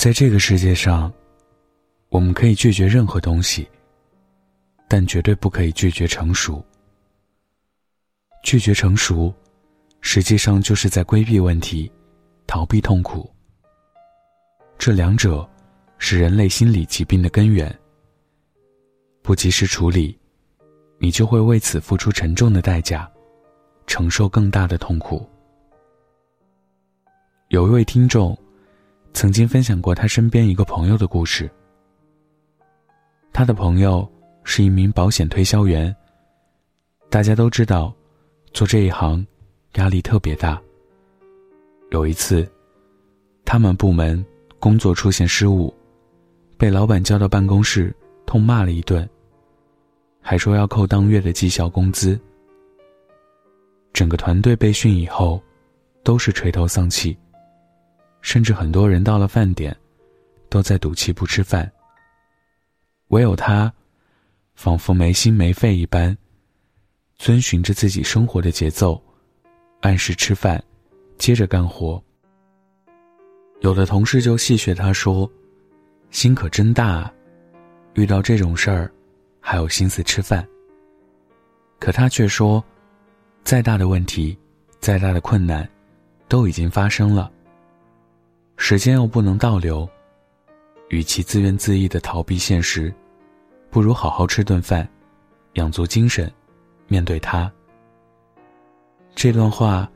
在这个世界上，我们可以拒绝任何东西，但绝对不可以拒绝成熟。拒绝成熟，实际上就是在规避问题，逃避痛苦。这两者是人类心理疾病的根源。不及时处理，你就会为此付出沉重的代价，承受更大的痛苦。有一位听众。曾经分享过他身边一个朋友的故事。他的朋友是一名保险推销员。大家都知道，做这一行压力特别大。有一次，他们部门工作出现失误，被老板叫到办公室痛骂了一顿，还说要扣当月的绩效工资。整个团队被训以后，都是垂头丧气。甚至很多人到了饭点，都在赌气不吃饭。唯有他，仿佛没心没肺一般，遵循着自己生活的节奏，按时吃饭，接着干活。有的同事就戏谑他说：“心可真大，遇到这种事儿，还有心思吃饭。”可他却说：“再大的问题，再大的困难，都已经发生了。”时间又不能倒流，与其自怨自艾的逃避现实，不如好好吃顿饭，养足精神，面对他。这段话，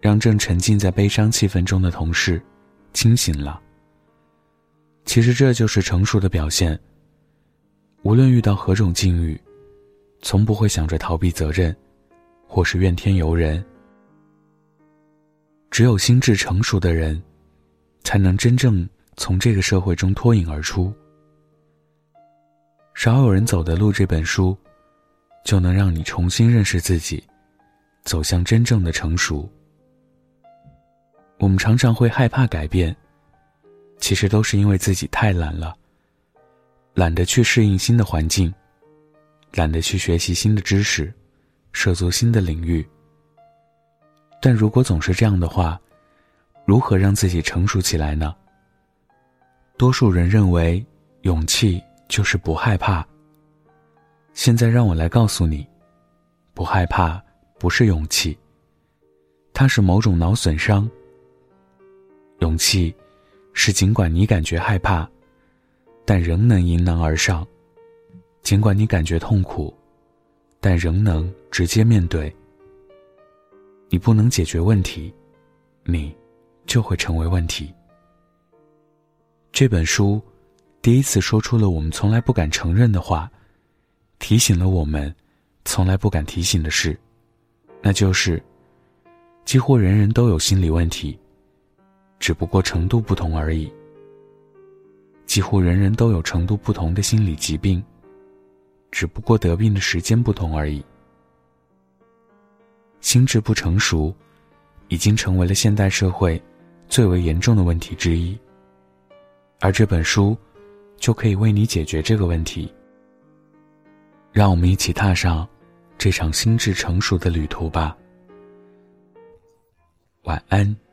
让正沉浸在悲伤气氛中的同事清醒了。其实这就是成熟的表现。无论遇到何种境遇，从不会想着逃避责任，或是怨天尤人。只有心智成熟的人。才能真正从这个社会中脱颖而出。少有人走的路这本书，就能让你重新认识自己，走向真正的成熟。我们常常会害怕改变，其实都是因为自己太懒了，懒得去适应新的环境，懒得去学习新的知识，涉足新的领域。但如果总是这样的话，如何让自己成熟起来呢？多数人认为，勇气就是不害怕。现在让我来告诉你，不害怕不是勇气，它是某种脑损伤。勇气，是尽管你感觉害怕，但仍能迎难而上；尽管你感觉痛苦，但仍能直接面对。你不能解决问题，你。就会成为问题。这本书第一次说出了我们从来不敢承认的话，提醒了我们从来不敢提醒的事，那就是几乎人人都有心理问题，只不过程度不同而已。几乎人人都有程度不同的心理疾病，只不过得病的时间不同而已。心智不成熟，已经成为了现代社会。最为严重的问题之一，而这本书就可以为你解决这个问题。让我们一起踏上这场心智成熟的旅途吧。晚安。